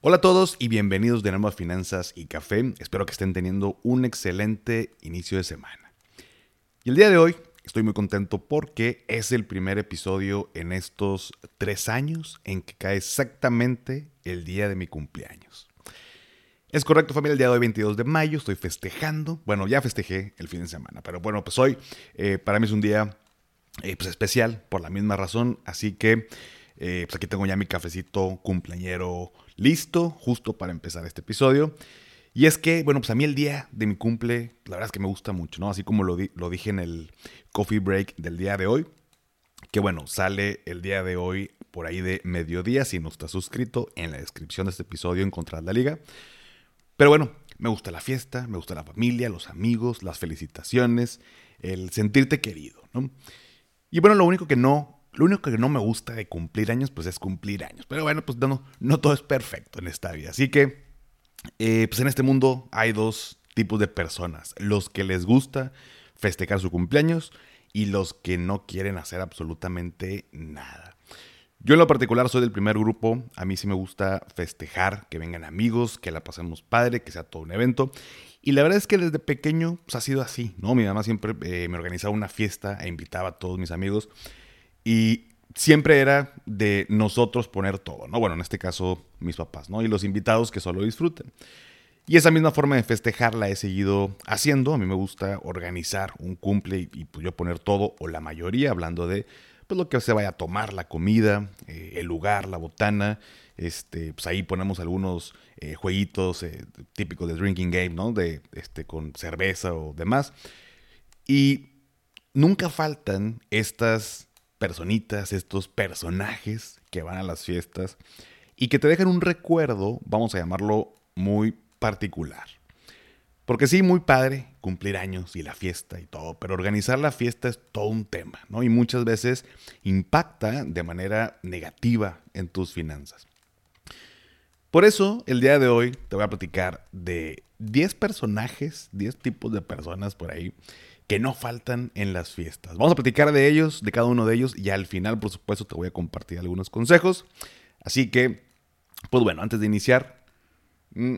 Hola a todos y bienvenidos de nuevo a Finanzas y Café. Espero que estén teniendo un excelente inicio de semana. Y el día de hoy estoy muy contento porque es el primer episodio en estos tres años en que cae exactamente el día de mi cumpleaños. Es correcto familia, el día de hoy 22 de mayo estoy festejando. Bueno, ya festejé el fin de semana, pero bueno, pues hoy eh, para mí es un día eh, pues especial por la misma razón. Así que eh, pues aquí tengo ya mi cafecito cumpleañero listo, justo para empezar este episodio. Y es que, bueno, pues a mí el día de mi cumple, la verdad es que me gusta mucho, ¿no? Así como lo, lo dije en el coffee break del día de hoy, que bueno, sale el día de hoy por ahí de mediodía, si no estás suscrito, en la descripción de este episodio encontrarás la liga. Pero bueno, me gusta la fiesta, me gusta la familia, los amigos, las felicitaciones, el sentirte querido, ¿no? Y bueno, lo único que no lo único que no me gusta de cumplir años, pues es cumplir años. Pero bueno, pues no, no todo es perfecto en esta vida. Así que, eh, pues en este mundo hay dos tipos de personas. Los que les gusta festejar su cumpleaños y los que no quieren hacer absolutamente nada. Yo en lo particular soy del primer grupo, a mí sí me gusta festejar, que vengan amigos, que la pasemos padre, que sea todo un evento. Y la verdad es que desde pequeño pues, ha sido así, ¿no? Mi mamá siempre eh, me organizaba una fiesta e invitaba a todos mis amigos. Y siempre era de nosotros poner todo, ¿no? Bueno, en este caso mis papás, ¿no? Y los invitados que solo disfruten. Y esa misma forma de festejar la he seguido haciendo. A mí me gusta organizar un cumple y, pues yo poner todo o la mayoría, hablando de pues, lo que se vaya a tomar, la comida, eh, el lugar, la botana. Este, pues ahí ponemos algunos eh, jueguitos eh, típicos de drinking game, ¿no? De, este, con cerveza o demás. Y nunca faltan estas personitas, estos personajes que van a las fiestas y que te dejan un recuerdo, vamos a llamarlo muy particular. Porque sí, muy padre cumplir años y la fiesta y todo, pero organizar la fiesta es todo un tema, ¿no? Y muchas veces impacta de manera negativa en tus finanzas. Por eso, el día de hoy te voy a platicar de 10 personajes, 10 tipos de personas por ahí que no faltan en las fiestas. Vamos a platicar de ellos, de cada uno de ellos, y al final, por supuesto, te voy a compartir algunos consejos. Así que, pues bueno, antes de iniciar, mm,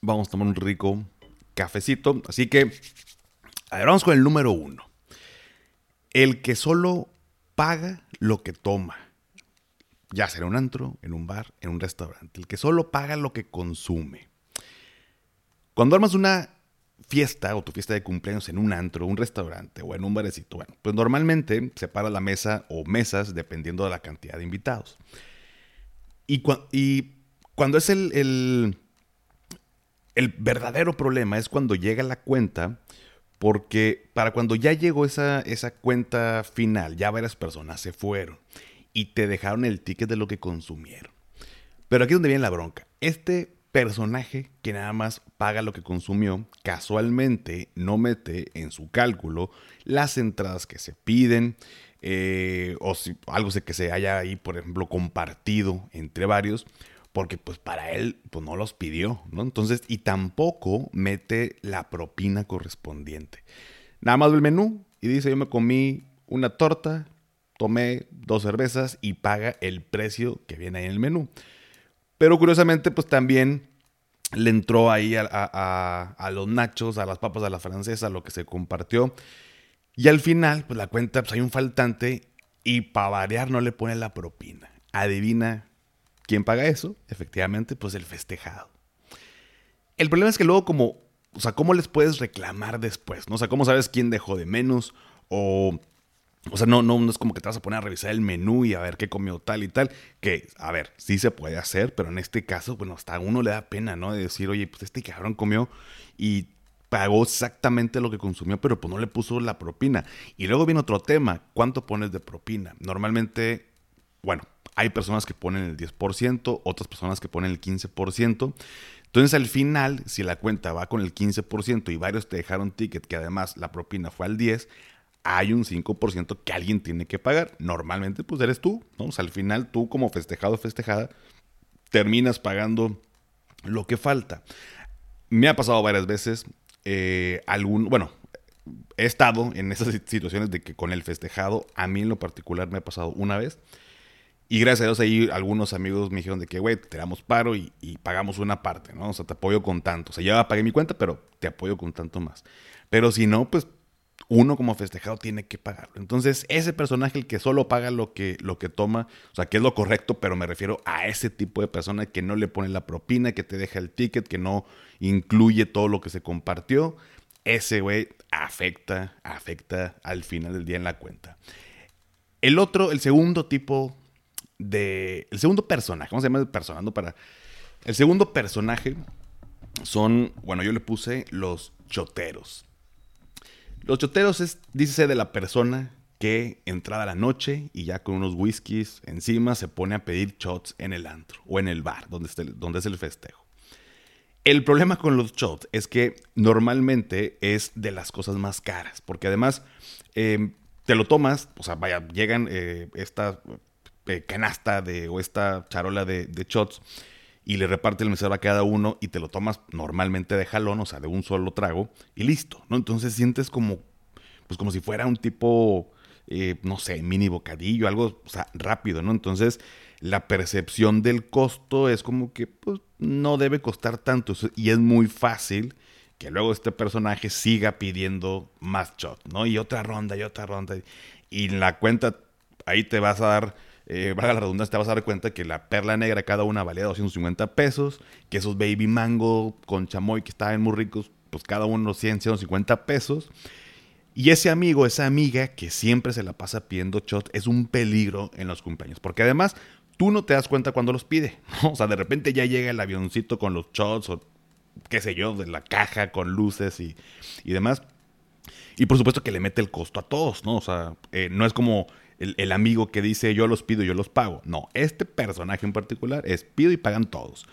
vamos a tomar un rico cafecito. Así que, a ver, vamos con el número uno. El que solo paga lo que toma. Ya sea en un antro, en un bar, en un restaurante. El que solo paga lo que consume. Cuando armas una fiesta o tu fiesta de cumpleaños en un antro, un restaurante o en un barecito, bueno, pues normalmente separa la mesa o mesas dependiendo de la cantidad de invitados. Y, y cuando es el, el, el, verdadero problema es cuando llega la cuenta, porque para cuando ya llegó esa, esa cuenta final, ya varias personas se fueron y te dejaron el ticket de lo que consumieron. Pero aquí es donde viene la bronca. Este personaje que nada más paga lo que consumió, casualmente no mete en su cálculo las entradas que se piden, eh, o si, algo que se haya ahí, por ejemplo, compartido entre varios, porque pues para él pues no los pidió, ¿no? Entonces, y tampoco mete la propina correspondiente. Nada más el menú y dice, yo me comí una torta, tomé dos cervezas y paga el precio que viene ahí en el menú. Pero curiosamente, pues también le entró ahí a, los nachos, a las papas a la francesa, lo que se compartió. Y al final, pues la cuenta, pues hay un faltante y para variar no le pone la propina. Adivina quién paga eso. Efectivamente, pues el festejado. El problema es que luego como, o sea, ¿cómo les puedes reclamar después? ¿no? O sea, ¿cómo sabes quién dejó de menos? O o sea, no, no, no es como que te vas a poner a revisar el menú y a ver qué comió tal y tal. Que, a ver, sí se puede hacer, pero en este caso, bueno, hasta a uno le da pena, ¿no? De decir, oye, pues este cabrón comió y pagó exactamente lo que consumió, pero pues no le puso la propina. Y luego viene otro tema, ¿cuánto pones de propina? Normalmente, bueno, hay personas que ponen el 10%, otras personas que ponen el 15%. Entonces al final, si la cuenta va con el 15% y varios te dejaron ticket, que además la propina fue al 10%, hay un 5% que alguien tiene que pagar. Normalmente pues eres tú, ¿no? Al final tú como festejado festejada terminas pagando lo que falta. Me ha pasado varias veces, eh, algún, bueno, he estado en esas situaciones de que con el festejado, a mí en lo particular me ha pasado una vez. Y gracias a Dios ahí algunos amigos me dijeron de que, güey, te damos paro y, pagamos una parte, ¿no? O sea, te apoyo con tanto. O sea, ya pagué mi cuenta, pero te apoyo con tanto más. Pero si no, pues uno como festejado tiene que pagarlo. Entonces, ese personaje, el que solo paga lo que, lo que toma, o sea, que es lo correcto, pero me refiero a ese tipo de persona que no le pone la propina, que te deja el ticket, que no incluye todo lo que se compartió, ese güey afecta, afecta al final del día en la cuenta. El otro, el segundo tipo de. El segundo personaje, ¿cómo se llama el personaje? Para. El segundo personaje son, bueno, yo le puse los choteros. Los choteros es, dícese de la persona que entrada la noche y ya con unos whiskies encima se pone a pedir shots en el antro o en el bar donde, donde es el festejo. El problema con los shots es que normalmente es de las cosas más caras, porque además em, te lo tomas, o sea, vaya, llegan eh, esta eh, canasta de, o esta charola de, shots y le reparte el mesero a cada uno y te lo tomas normalmente de jalón, o sea, de un solo trago y listo, ¿no? Entonces sientes como, pues como si fuera un tipo, eh, no sé, mini bocadillo, algo, o sea, rápido, ¿no? Entonces la percepción del costo es como que, pues, no debe costar tanto y es muy fácil que luego este personaje siga pidiendo más shots, ¿no? Y otra ronda y otra ronda. Y en la cuenta, ahí te vas a dar eh, la redundancia, te vas a dar cuenta que la perla negra cada una valía 250 pesos, que esos baby mango con chamoy que estaban muy ricos, pues cada uno 100, 150 pesos. Y ese amigo, esa amiga que siempre se la pasa pidiendo shot, es un peligro en los cumpleaños. Porque además, tú no te das cuenta cuando los pide. O sea, de repente ya llega el avioncito con los shots o qué sé yo, de la caja con luces y, y demás. Y por supuesto que le mete el costo a todos, ¿no? O sea, eh, no es como el, amigo que dice yo los pido, yo los pago. No, este personaje en particular es pido y pagan todos.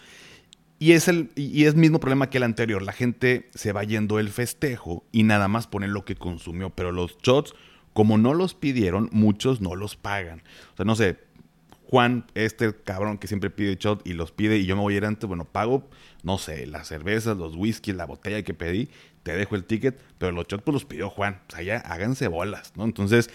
Y es el y es mismo problema que el anterior. La gente se va yendo el festejo y nada más pone lo que consumió. Pero los shots, como no los pidieron, muchos no los pagan. O sea, no sé, Juan, este cabrón que siempre pide shot y los pide y yo me voy a ir antes, bueno, pago, no sé, las cervezas, los whisky, la botella que pedí, te dejo el ticket, pero los shots pues los pidió Juan. O sea, ya háganse bolas, ¿no? Entonces,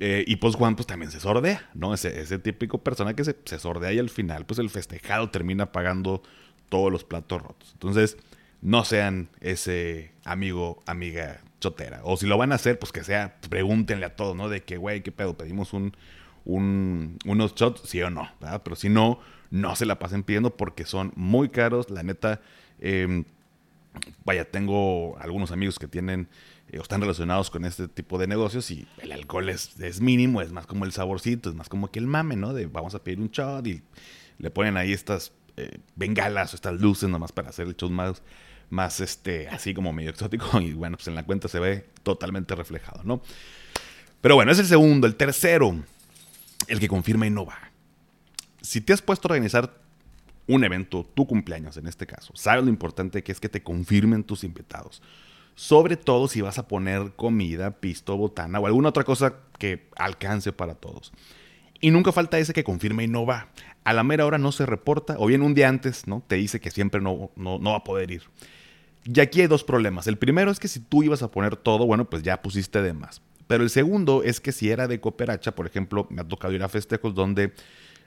eh, y pues Juan pues también se sordea, ¿no? Ese, típico persona que se, se, sordea y al final pues el festejado termina pagando todos los platos rotos. Entonces, no sean ese amigo, amiga chotera. O si lo van a hacer, pues que sea, pregúntenle a todos, ¿no? De que, güey, ¿qué pedo? ¿Pedimos un, un, unos shots? Sí o no, ¿verdad? Pero si no, no se la pasen pidiendo porque son muy caros. La neta, eh, vaya, tengo algunos amigos que tienen eh, están relacionados con este tipo de negocios y el alcohol es, es, mínimo, es más como el saborcito, es más como que el mame, ¿no? De vamos a pedir un shot y le ponen ahí estas eh, bengalas o estas luces nomás para hacer el show más, más este, así como medio exótico y bueno, pues en la cuenta se ve totalmente reflejado, ¿no? Pero bueno, es el segundo, el tercero, el que confirma y no va. Si te has puesto a organizar un evento, tu cumpleaños en este caso, sabes lo importante que es que te confirmen tus invitados. Sobre todo si vas a poner comida, pisto, botana o alguna otra cosa que alcance para todos. Y nunca falta ese que confirma y no va. A la mera hora no se reporta, o bien un día antes, ¿no? Te dice que siempre no, no, no va a poder ir. Y aquí hay dos problemas. El primero es que si tú ibas a poner todo, bueno, pues ya pusiste de más. Pero el segundo es que si era de cooperacha, por ejemplo, me ha tocado ir a festejos donde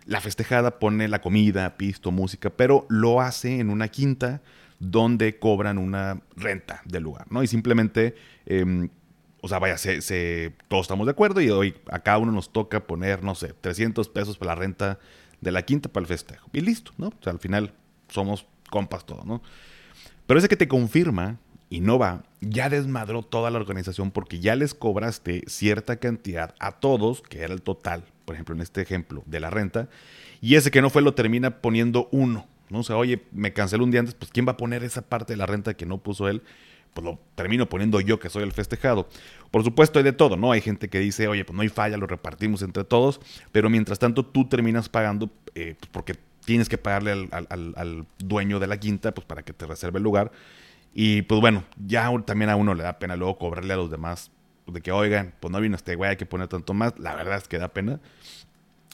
la festejada pone la comida, pisto, música, pero lo hace en una quinta donde cobran una renta del lugar, ¿no? Y simplemente, em, o sea, vaya, todos estamos de acuerdo y hoy a cada uno nos toca poner, no sé, 300 pesos para la renta de la quinta para el festejo. Y listo, ¿no? O sea, al final somos compas todos, ¿no? Pero ese que te confirma y no va, ya desmadró toda la organización porque ya les cobraste cierta cantidad a todos, que era el total, por ejemplo, en este ejemplo de la renta, y ese que no fue lo termina poniendo uno, ¿no? O sea, oye, me canceló un día antes, pues ¿quién va a poner esa parte de la renta que no puso él? pues lo termino poniendo yo que soy el festejado. Por supuesto hay de todo, ¿no? Hay gente que dice, oye, pues no hay falla, lo repartimos entre todos, pero mientras tanto tú terminas pagando, eh, pues porque tienes que pagarle al, dueño de la quinta, pues para que te reserve el lugar. Y pues bueno, ya también a uno le da pena luego cobrarle a los demás de que, oigan, pues no vino este güey, hay que poner tanto más. La verdad es que da pena.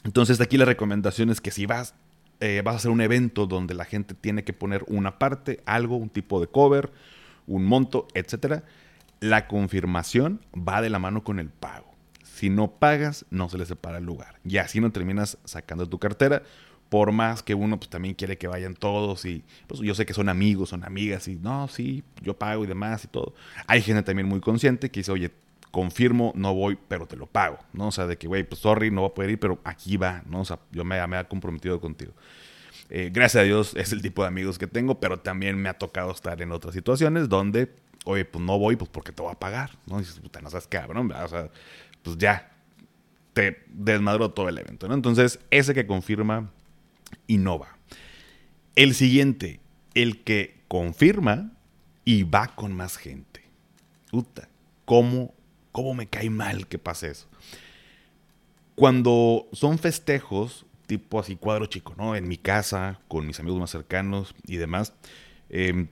Entonces aquí la recomendación es que si vas, eh, vas a hacer un evento donde la gente tiene que poner una parte, algo, un tipo de cover, un monto, etcétera, la confirmación va de la mano con el pago. Si no pagas, no se le separa el lugar. Y así no terminas sacando tu cartera. Por más que uno pues, también quiere que vayan todos y pues, yo sé que son amigos, son amigas y no, sí, yo pago y demás y todo. Hay gente también muy consciente que dice, oye, confirmo, no voy, pero te lo pago, ¿no? O sea, de que, güey, pues sorry, no voy a poder ir, pero aquí va, ¿no? O sea, yo me, he comprometido contigo. Eh, gracias a Dios es el tipo de amigos que tengo, pero también me ha tocado estar en otras situaciones donde, oye, pues no voy, pues porque te voy a pagar, ¿no? Y dices, puta, no sabes cabrón, o sea, pues ya, te desmadró todo el evento, ¿no? Entonces, ese que confirma y no va. El siguiente, el que confirma y va con más gente. Puta, ¿cómo, cómo me cae mal que pase eso? Cuando son festejos, tipo así cuadro chico, ¿no? En mi casa, con mis amigos más cercanos y demás. Em,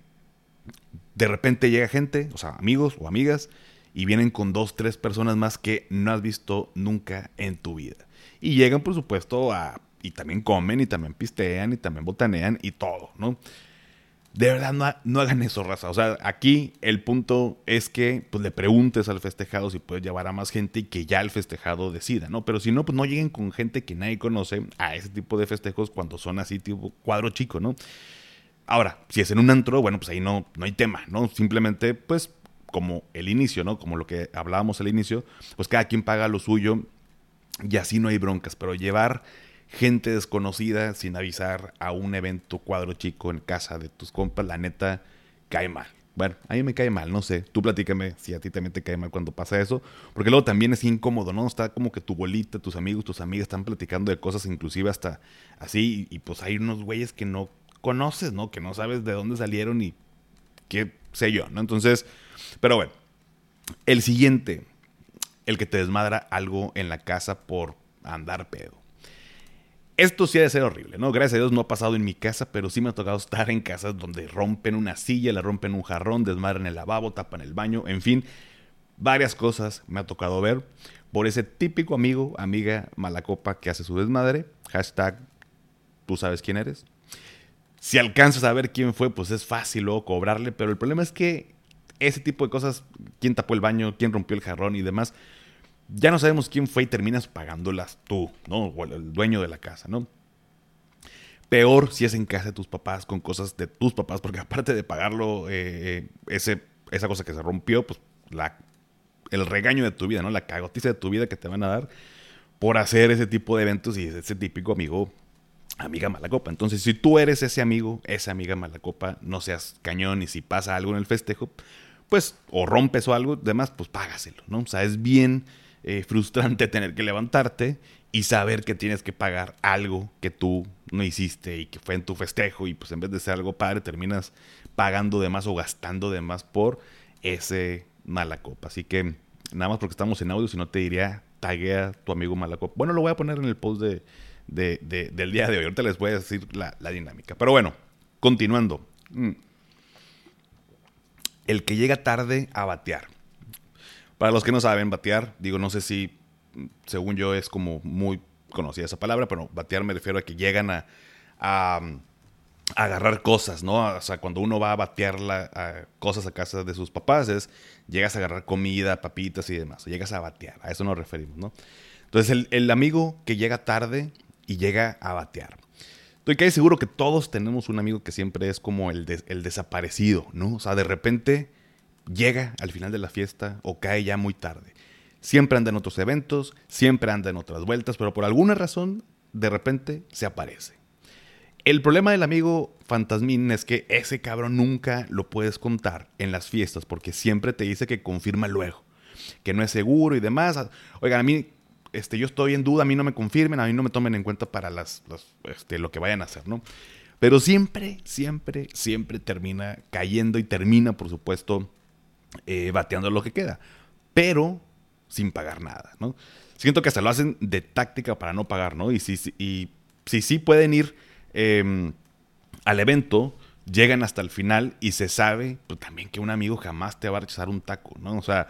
de repente llega gente, o sea, amigos o amigas, y vienen con dos, tres personas más que no has visto nunca en tu vida. Y llegan, por supuesto, a. Y también comen, y también pistean, y también botanean, y todo, ¿no? De verdad, no, no, hagan eso, raza. O sea, aquí el punto es que pues, le preguntes al festejado si puedes llevar a más gente y que ya el festejado decida, ¿no? Pero si no, pues no lleguen con gente que nadie conoce a ese tipo de festejos cuando son así, tipo cuadro chico, ¿no? Ahora, si es en un antro, bueno, pues ahí no, no hay tema, ¿no? Simplemente, pues, como el inicio, ¿no? Como lo que hablábamos al inicio, pues cada quien paga lo suyo y así no hay broncas. Pero llevar gente desconocida sin avisar a un evento cuadro chico en casa de tus compas, la neta, cae mal. Bueno, a mí me cae mal, no sé. Tú platícame si a ti también te cae mal cuando pasa eso. Porque luego también es incómodo, ¿no? Está como que tu bolita, tus amigos, tus amigas están platicando de cosas inclusive hasta así. Y, pues hay unos güeyes que no conoces, ¿no? Que no sabes de dónde salieron y qué sé yo, ¿no? Entonces, pero bueno. El siguiente, el que te desmadra algo en la casa por andar pedo. Esto sí ha de ser horrible, ¿no? Gracias a Dios no ha pasado en mi casa, pero sí me ha tocado estar en casas donde rompen una silla, le rompen un jarrón, desmadran el lavabo, tapan el baño, en fin, varias cosas me ha tocado ver por ese típico amigo, amiga malacopa que hace su desmadre. Hashtag, tú sabes quién eres. Si alcanzas a ver quién fue, pues es fácil luego cobrarle, pero el problema es que ese tipo de cosas, quién tapó el baño, quién rompió el jarrón y demás, ya no sabemos quién fue y terminas pagándolas tú, ¿no? O el dueño de la casa, ¿no? Peor si es en casa de tus papás con cosas de tus papás, porque aparte de pagarlo, eh, ese, esa cosa que se rompió, pues la, el regaño de tu vida, ¿no? La cagotiza de tu vida que te van a dar por hacer ese tipo de eventos y ese típico amigo, amiga mala copa. Entonces, si tú eres ese amigo, esa amiga mala copa, no seas cañón y si pasa algo en el festejo, pues, o rompes o algo, demás, pues págaselo, ¿no? O sea, es bien eh, frustrante tener que levantarte y saber que tienes que pagar algo que tú no hiciste y que fue en tu festejo y pues en vez de ser algo padre terminas pagando de más o gastando de más por ese mala copa. Así que nada más porque estamos en audio, si no te diría taguea tu amigo mala copa. Bueno, lo voy a poner en el post de, del día de hoy. Ahorita les voy a decir la, la dinámica. Pero bueno, continuando. Mm. El que llega tarde a batear. Para los que no saben batear, digo, no sé si, según yo, es como muy conocida esa palabra, pero batear me refiero a que llegan a, agarrar cosas, ¿no? O sea, cuando uno va a batear la, cosas a casa de sus papás, es llegas a agarrar comida, papitas y demás, llegas a batear, a eso nos referimos, ¿no? Entonces, el, amigo que llega tarde y llega a batear. Estoy casi seguro que todos tenemos un amigo que siempre es como el desaparecido, ¿no? O sea, de repente llega al final de la fiesta o cae ya muy tarde. Siempre anda en otros eventos, siempre anda en otras vueltas, pero por alguna razón de repente se aparece. El problema del amigo fantasmín es que ese cabrón nunca lo puedes contar en las fiestas porque siempre te dice que confirma luego, que no es seguro y demás. Oigan, a mí este, yo estoy en duda, a mí no me confirmen, a mí no me tomen en cuenta para las, este, lo que vayan a hacer, ¿no? Pero siempre, siempre, siempre termina cayendo y termina, por supuesto, eh, bateando lo que queda. Pero sin pagar nada, ¿no? Siento que hasta lo hacen de táctica para no pagar, ¿no? Y si sí y, si, si, pueden ir em, al evento, llegan hasta el final y se sabe pues, también que un amigo jamás te va a rechazar un taco, ¿no? O sea,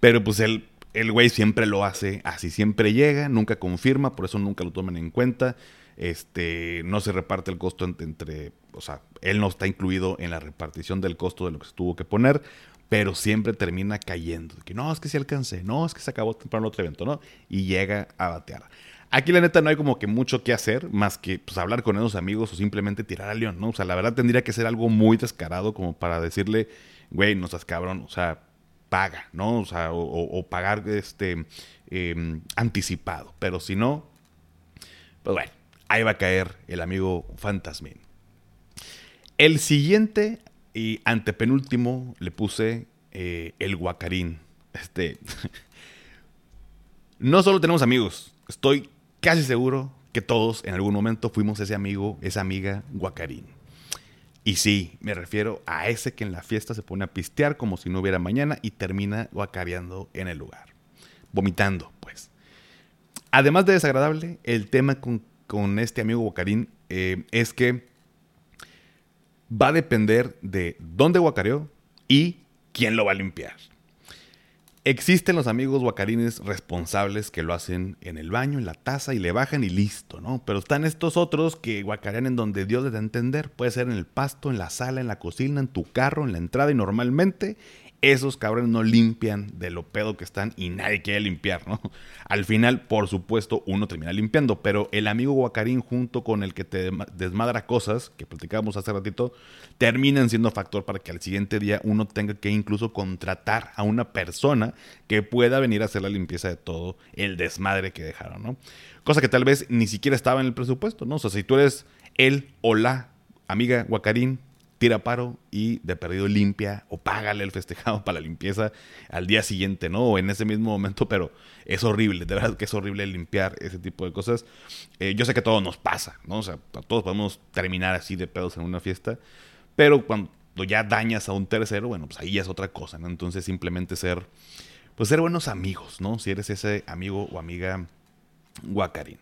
pero pues el, el güey siempre lo hace así, siempre llega, nunca confirma, por eso nunca lo toman en cuenta. Este, no se reparte el costo entre, o sea, él no está incluido en la repartición del costo de lo que se tuvo que poner, pero siempre termina cayendo. Que no, es que sí alcancé, no, es que se acabó temprano otro evento, ¿no? Y llega a batear. Aquí la neta no hay como que mucho que hacer, más que pues, hablar con esos amigos o simplemente tirar al león, ¿no? O sea, la verdad tendría que ser algo muy descarado como para decirle, güey, no estás cabrón, o sea, paga, ¿no? O sea, o, pagar este em, anticipado. Pero si no, pues bueno, ahí va a caer el amigo Fantasmín. El siguiente y antepenúltimo le puse eh, el guacarín. Este. no solo tenemos amigos, estoy casi seguro que todos en algún momento fuimos ese amigo, esa amiga guacarín. Y sí, me refiero a ese que en la fiesta se pone a pistear como si no hubiera mañana y termina guacareando en el lugar. Vomitando, pues. Además de desagradable, el tema con, este amigo guacarín eh, es que va a depender de dónde guacareó y quién lo va a limpiar. Existen los amigos guacarines responsables que lo hacen en el baño, en la taza y le bajan y listo, ¿no? Pero están estos otros que guacarean en donde Dios les da a entender. Puede ser en el pasto, en la sala, en la cocina, en tu carro, en la entrada y normalmente esos cabrones no limpian de lo pedo que están y nadie quiere limpiar, ¿no? Al final, por supuesto, uno termina limpiando, pero el amigo Guacarín junto con el que te desmadra cosas, que platicábamos hace ratito, terminan siendo factor para que al siguiente día uno tenga que incluso contratar a una persona que pueda venir a hacer la limpieza de todo el desmadre que dejaron, ¿no? Cosa que tal vez ni siquiera estaba en el presupuesto, ¿no? O sea, si tú eres él o la amiga Guacarín tira paro y de perdido limpia o págale el festejado para la limpieza al día siguiente, ¿no? O en ese mismo momento, pero es horrible, de verdad que es horrible limpiar ese tipo de cosas. Eh, yo sé que todo nos pasa, ¿no? O sea, todos podemos terminar así de pedos en una fiesta, pero cuando ya dañas a un tercero, bueno, pues ahí ya es otra cosa, ¿no? Entonces simplemente ser, pues ser buenos amigos, ¿no? Si eres ese amigo o amiga guacarín.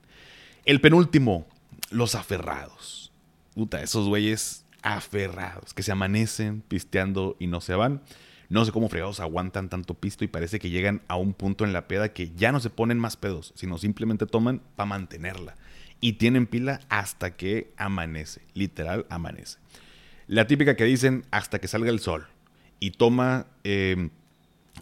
El penúltimo, los aferrados. Puta, esos güeyes aferrados, que se amanecen pisteando y no se van. No sé cómo fregados aguantan tanto pisto y parece que llegan a un punto en la peda que ya no se ponen más pedos, sino simplemente toman para mantenerla. Y tienen pila hasta que amanece, literal amanece. La típica que dicen hasta que salga el sol. Y toma eh,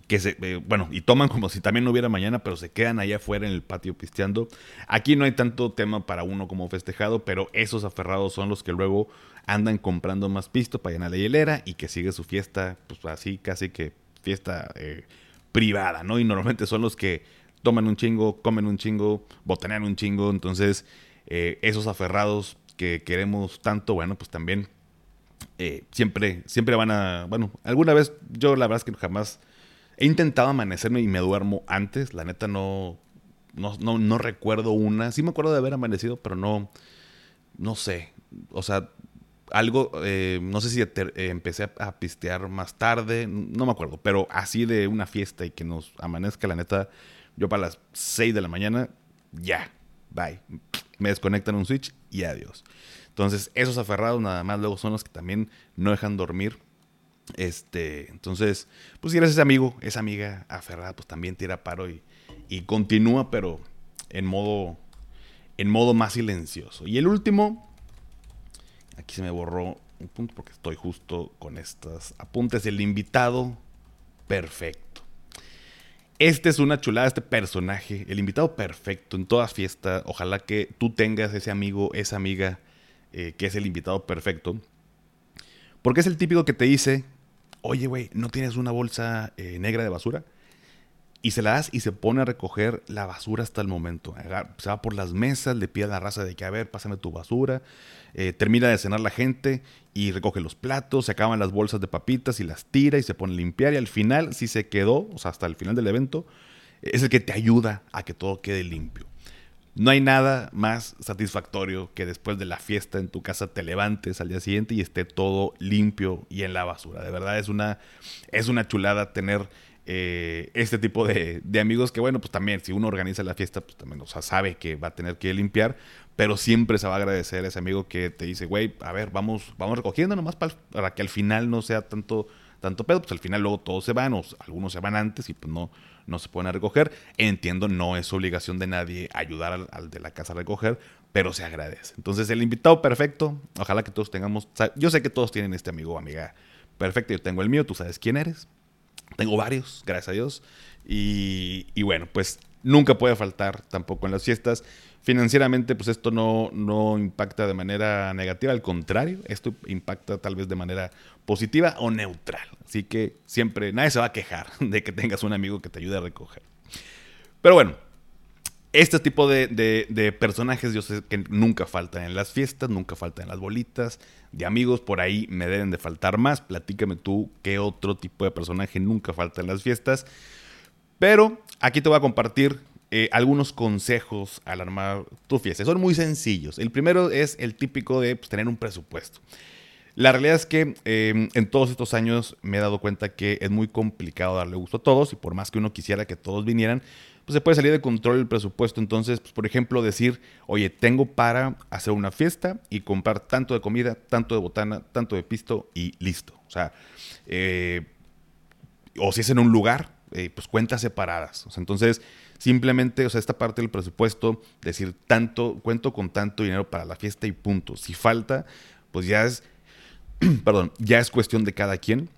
que se, eh, bueno, y toman como si también no hubiera mañana, pero se quedan allá afuera en el patio pisteando. Aquí no hay tanto tema para uno como festejado, pero esos aferrados son los que luego andan comprando más pisto para llenar la hielera y que sigue su fiesta, pues así, casi que fiesta eh, privada, ¿no? Y normalmente son los que toman un chingo, comen un chingo, botanean un chingo, entonces eh, esos aferrados que queremos tanto, bueno, pues también siempre, siempre van a, bueno, alguna vez yo la verdad es que jamás He intentado amanecerme y me duermo antes. La neta no, no, no, recuerdo una. Sí me acuerdo de haber amanecido, pero no, no sé. O sea, algo, eh, no sé si eh, empecé a, pistear más tarde, no me acuerdo, pero así de una fiesta y que nos amanezca, la neta, yo para las 6 de la mañana, ya, bye. Me desconectan un switch y adiós. Entonces, esos aferrados nada más luego son los que también no dejan dormir este, entonces, pues si eres ese amigo, esa amiga aferrada, pues también tira paro y, y continúa, pero en modo, en modo más silencioso. Y el último, aquí se me borró un punto porque estoy justo con estos apuntes. El invitado perfecto. Este es una chulada, este personaje, el invitado perfecto en todas fiestas. Ojalá que tú tengas ese amigo, esa amiga eh, que es el invitado perfecto. Porque es el típico que te dice, oye, güey, ¿no tienes una bolsa eh, negra de basura? Y se la das y se pone a recoger la basura hasta el momento. Se va por las mesas, le pide a la raza de que, a ver, pásame tu basura. Eh, termina de cenar la gente y recoge los platos, se acaban las bolsas de papitas y las tira y se pone a limpiar. Y al final, si se quedó, o sea, hasta el final del evento, es el que te ayuda a que todo quede limpio. No hay nada más satisfactorio que después de la fiesta en tu casa te levantes al día siguiente y esté todo limpio y en la basura. De verdad es una, es una chulada tener eh, este tipo de, amigos que, bueno, pues también si uno organiza la fiesta, pues también, o sea, sabe que va a tener que limpiar, pero siempre se va a agradecer a ese amigo que te dice, güey, a ver, vamos, vamos recogiendo nomás para que al final no sea tanto tanto pedo, pues al final luego todos se van, o algunos se van antes y pues no, no se pueden recoger. Entiendo, no es obligación de nadie ayudar al, de la casa a recoger, pero se agradece. Entonces, el invitado perfecto, ojalá que todos tengamos, yo sé que todos tienen este amigo o amiga perfecto, yo tengo el mío, tú sabes quién eres. Tengo varios, gracias a Dios. Y, y bueno, pues nunca puede faltar tampoco en las fiestas. Financieramente, pues esto no, no impacta de manera negativa, al contrario, esto impacta tal vez de manera positiva o neutral. Así que siempre, nadie se va a quejar de que tengas un amigo que te ayude a recoger. Pero bueno, este tipo de, personajes yo sé que nunca faltan en las fiestas, nunca faltan en las bolitas de amigos, por ahí me deben de faltar más. Platícame tú qué otro tipo de personaje nunca falta en las fiestas. Pero aquí te voy a compartir eh, algunos consejos al armar tu fiesta. Son muy sencillos. El primero es el típico de pues, tener un presupuesto. La realidad es que em, en todos estos años me he dado cuenta que es muy complicado darle gusto a todos y por más que uno quisiera que todos vinieran, pues se puede salir de control el presupuesto. Entonces, pues, por ejemplo, decir, oye, tengo para hacer una fiesta y comprar tanto de comida, tanto de botana, tanto de pisto y listo. O sea, eh, o si es en un lugar, eh, pues cuentas separadas. entonces, simplemente, o sea, esta parte del presupuesto, decir tanto, cuento con tanto dinero para la fiesta y punto. Si falta, pues ya es, perdón, ya es cuestión de cada quien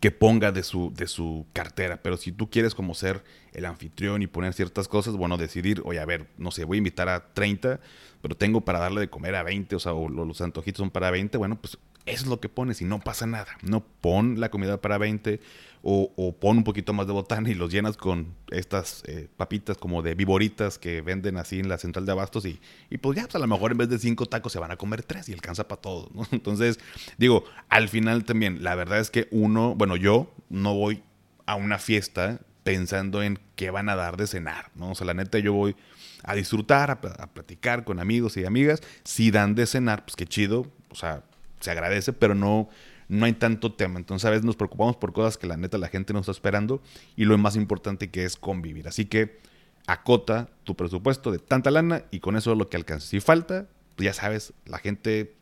que ponga de su, de su cartera. Pero si tú quieres como ser el anfitrión y poner ciertas cosas, bueno, decidir, oye, a ver, no sé, voy a invitar a 30, pero tengo para darle de comer a 20, o sea, los antojitos son para 20, bueno, pues es lo que pones y no pasa nada. No pon la comida para 20 o, pon un poquito más de botana y los llenas con estas eh, papitas como de viboritas que venden así en la central de abastos y, y pues ya, pues a lo mejor en vez de cinco tacos se van a comer tres y alcanza para todos, ¿no? Entonces, digo, al final también, la verdad es que uno, bueno, yo no voy a una fiesta pensando en qué van a dar de cenar, ¿no? O sea, la neta yo voy a disfrutar, a, a platicar con amigos y amigas. Si dan de cenar, pues qué chido, o sea, se agradece, pero no, no hay tanto tema. Entonces a veces nos preocupamos por cosas que la neta la gente no está esperando y lo más importante que es convivir. Así que acota tu presupuesto de tanta lana y con eso es lo que alcanza. Si falta, pues ya sabes, la gente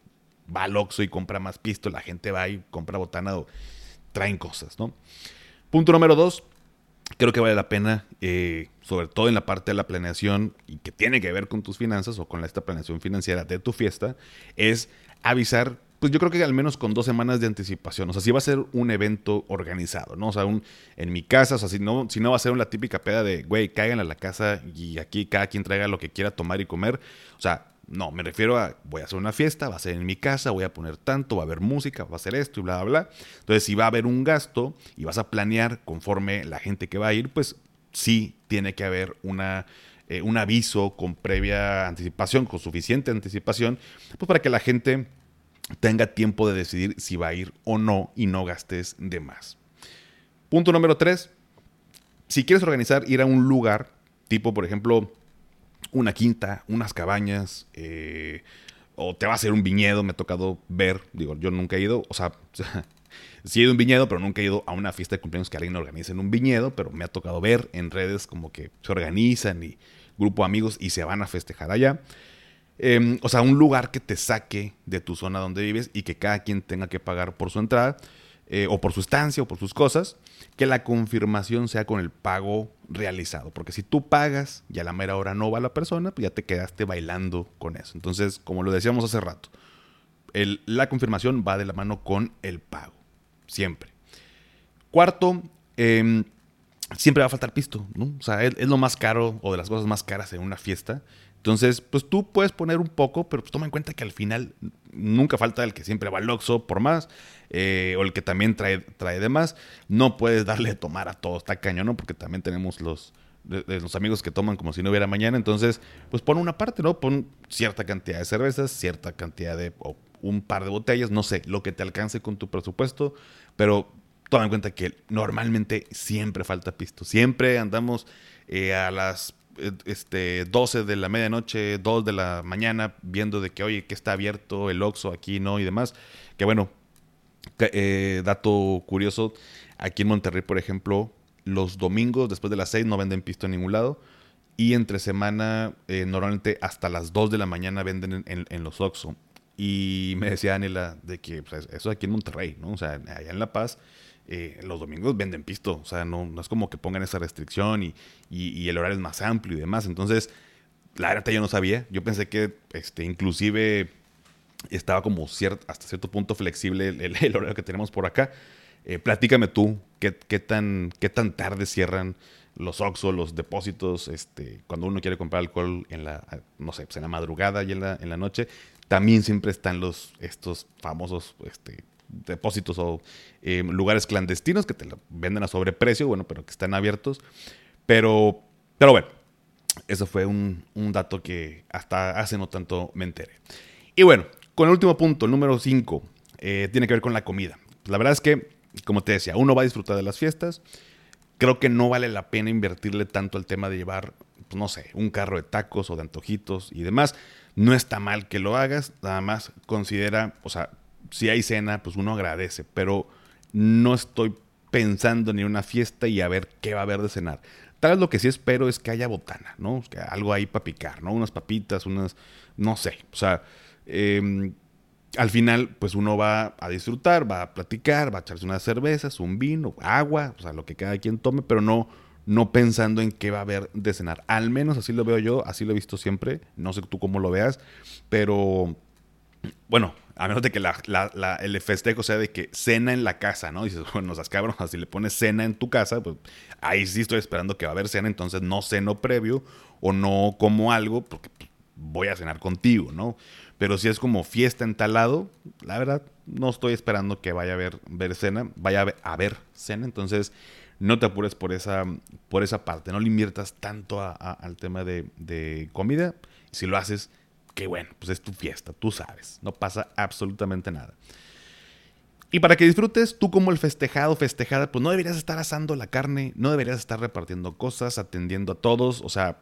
va al Oxxo y compra más pisto, la gente va y compra botana o traen cosas, ¿no? Punto número dos, creo que vale la pena, eh, sobre todo en la parte de la planeación y que tiene que ver con tus finanzas o con esta planeación financiera de tu fiesta, es avisar pues yo creo que al menos con dos semanas de anticipación. O sea, si va a ser un evento organizado, ¿no? O sea, un, en mi casa, o sea, si no, si no va a ser una típica peda de, güey, caigan a la casa y aquí cada quien traiga lo que quiera tomar y comer. O sea, no, me refiero a, voy a hacer una fiesta, va a ser en mi casa, voy a poner tanto, va a haber música, va a ser esto y bla, bla, bla. Entonces, si va a haber un gasto y vas a planear conforme la gente que va a ir, pues sí tiene que haber una... Eh, un aviso con previa anticipación, con suficiente anticipación, pues para que la gente tenga tiempo de decidir si va a ir o no y no gastes de más. Punto número tres, si quieres organizar ir a un lugar, tipo por ejemplo una quinta, unas cabañas, eh, o te va a hacer un viñedo, me ha tocado ver, digo, yo nunca he ido, o sea, sí he ido a un viñedo, pero nunca he ido a una fiesta de cumpleaños que alguien organice en un viñedo, pero me ha tocado ver en redes como que se organizan y grupo de amigos y se van a festejar allá. Em, o sea, un lugar que te saque de tu zona donde vives y que cada quien tenga que pagar por su entrada, eh, o por su estancia, o por sus cosas, que la confirmación sea con el pago realizado. Porque si tú pagas y a la mera hora no va la persona, pues ya te quedaste bailando con eso. Entonces, como lo decíamos hace rato, la confirmación va de la mano con el pago. Siempre. Cuarto, em, siempre va a faltar pisto, ¿no? O sea, es, lo más caro o de las cosas más caras en una fiesta. Entonces, pues tú puedes poner un poco, pero pues toma en cuenta que al final nunca falta el que siempre va al Oxxo por más, eh, o el que también trae, trae de más. No puedes darle de tomar a todo, está cañón, ¿no? Porque también tenemos los, los amigos que toman como si no hubiera mañana. Entonces, pues pon una parte, ¿no? Pon cierta cantidad de cervezas, cierta cantidad de, o un par de botellas, no sé, lo que te alcance con tu presupuesto, pero toma en cuenta que normalmente siempre falta pisto. Siempre andamos eh, a las este, 12 de la medianoche, 2 de la mañana, viendo de que, oye, que está abierto el Oxxo aquí, ¿no? Y demás. Que bueno, eh, dato curioso, aquí en Monterrey, por ejemplo, los domingos después de las 6 no venden pisto en ningún lado. Y entre semana, eh, normalmente hasta las 2 de la mañana venden en, los Oxxo. Y me decía Anela de que pues, eso aquí en Monterrey, ¿no? O sea, allá en La Paz, eh, los domingos venden pisto. O sea, no, es como que pongan esa restricción y, y, el horario es más amplio y demás. Entonces, la verdad yo no sabía. Yo pensé que este, inclusive estaba como hasta cierto punto flexible el, horario que tenemos por acá. Eh, platícame tú, ¿qué, ¿qué, tan, ¿qué tan tarde cierran los Oxxo, los depósitos, este, cuando uno quiere comprar alcohol en la, no sé, pues en la madrugada y en la, en la noche, también siempre están los, estos famosos este, depósitos o eh, lugares clandestinos que te venden a sobreprecio, bueno, pero que están abiertos. Pero, pero bueno, eso fue un, un dato que hasta hace no tanto me enteré. Y bueno, con el último punto, el número 5, eh, tiene que ver con la comida. La verdad es que, como te decía, uno va a disfrutar de las fiestas. Creo que no vale la pena invertirle tanto al tema de llevar, pues, no sé, un carro de tacos o de antojitos y demás. No está mal que lo hagas, nada más considera, o sea, si hay cena, pues uno agradece, pero no estoy pensando en una fiesta y a ver qué va a haber de cenar. Tal vez lo que sí espero es que haya botana, ¿no? Que algo ahí para picar, ¿no? Unas papitas, unas, no sé, o sea, em, al final, pues uno va a disfrutar, va a platicar, va a echarse unas cervezas, un vino, agua, o sea, lo que cada quien tome, pero no, no pensando en qué va a haber de cenar. Al menos así lo veo yo, así lo he visto siempre. No sé tú cómo lo veas, pero bueno, a menos de que el festejo sea de que cena en la casa, ¿no? Dices, bueno, o sea, cabrón, si le pones cena en tu casa, pues ahí sí estoy esperando que va a haber cena, entonces no ceno previo o no como algo porque pues, voy a cenar contigo, ¿no? Pero si es como fiesta en tal lado, la verdad, no estoy esperando que vaya a haber, ver cena, vaya a haber, cena, entonces no te apures por esa, por esa parte, no le inviertas tanto al tema de comida, si lo haces que bueno, pues es tu fiesta, tú sabes, no pasa absolutamente nada. Y para que disfrutes, tú como el festejado, festejada, pues no deberías estar asando la carne, no deberías estar repartiendo cosas, atendiendo a todos, o sea,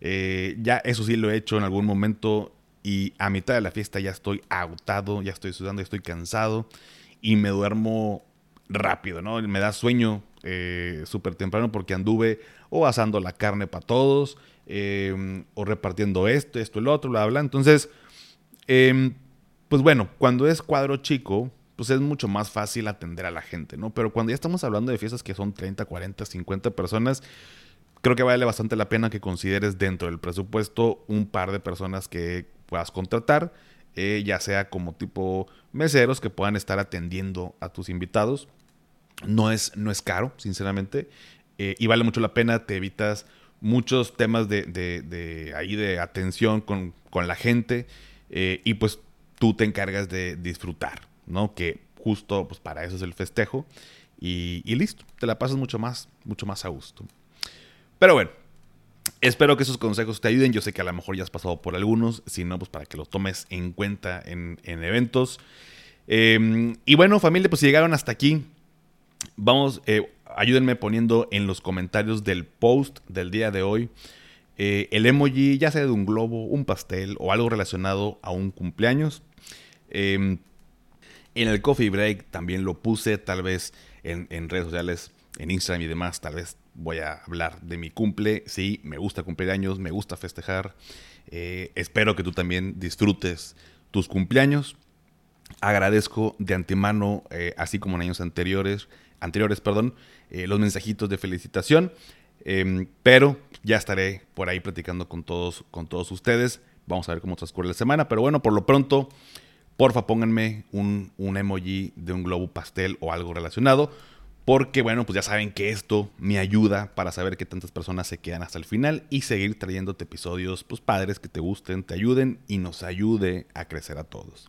eh, ya eso sí lo he hecho en algún momento y a mitad de la fiesta ya estoy agotado, ya estoy sudando, ya estoy cansado y me duermo rápido, ¿no? Me da sueño eh, súper temprano porque anduve o asando la carne para todos Em, o repartiendo esto, esto, el otro, bla, bla. Entonces, em, pues bueno, cuando es cuadro chico, pues es mucho más fácil atender a la gente, ¿no? Pero cuando ya estamos hablando de fiestas que son 30, 40, 50 personas, creo que vale bastante la pena que consideres dentro del presupuesto un par de personas que puedas contratar, eh, ya sea como tipo meseros que puedan estar atendiendo a tus invitados. No es, no es caro, sinceramente, eh, y vale mucho la pena, te evitas muchos temas de, de, ahí de atención con, la gente eh, y pues tú te encargas de disfrutar, ¿no? Que justo pues para eso es el festejo y, listo, te la pasas mucho más, mucho más a gusto. Pero bueno, espero que esos consejos te ayuden. Yo sé que a lo mejor ya has pasado por algunos, si no, pues para que los tomes en cuenta en, eventos. Em, y bueno, familia, pues si llegaron hasta aquí, vamos, eh, ayúdenme poniendo en los comentarios del post del día de hoy eh, el emoji, ya sea de un globo, un pastel o algo relacionado a un cumpleaños. Em, en el coffee break también lo puse, tal vez en, redes sociales, en Instagram y demás, tal vez voy a hablar de mi cumple. Sí, me gusta cumplir años, me gusta festejar. Eh, espero que tú también disfrutes tus cumpleaños. Agradezco de antemano, eh, así como en años anteriores, anteriores, perdón, eh, los mensajitos de felicitación. Em, pero ya estaré por ahí platicando con todos, con todos ustedes. Vamos a ver cómo transcurre la semana. Pero bueno, por lo pronto, porfa, pónganme un, un emoji de un globo pastel o algo relacionado. Porque bueno, pues ya saben que esto me ayuda para saber que tantas personas se quedan hasta el final y seguir trayéndote episodios pues padres que te gusten, te ayuden y nos ayude a crecer a todos.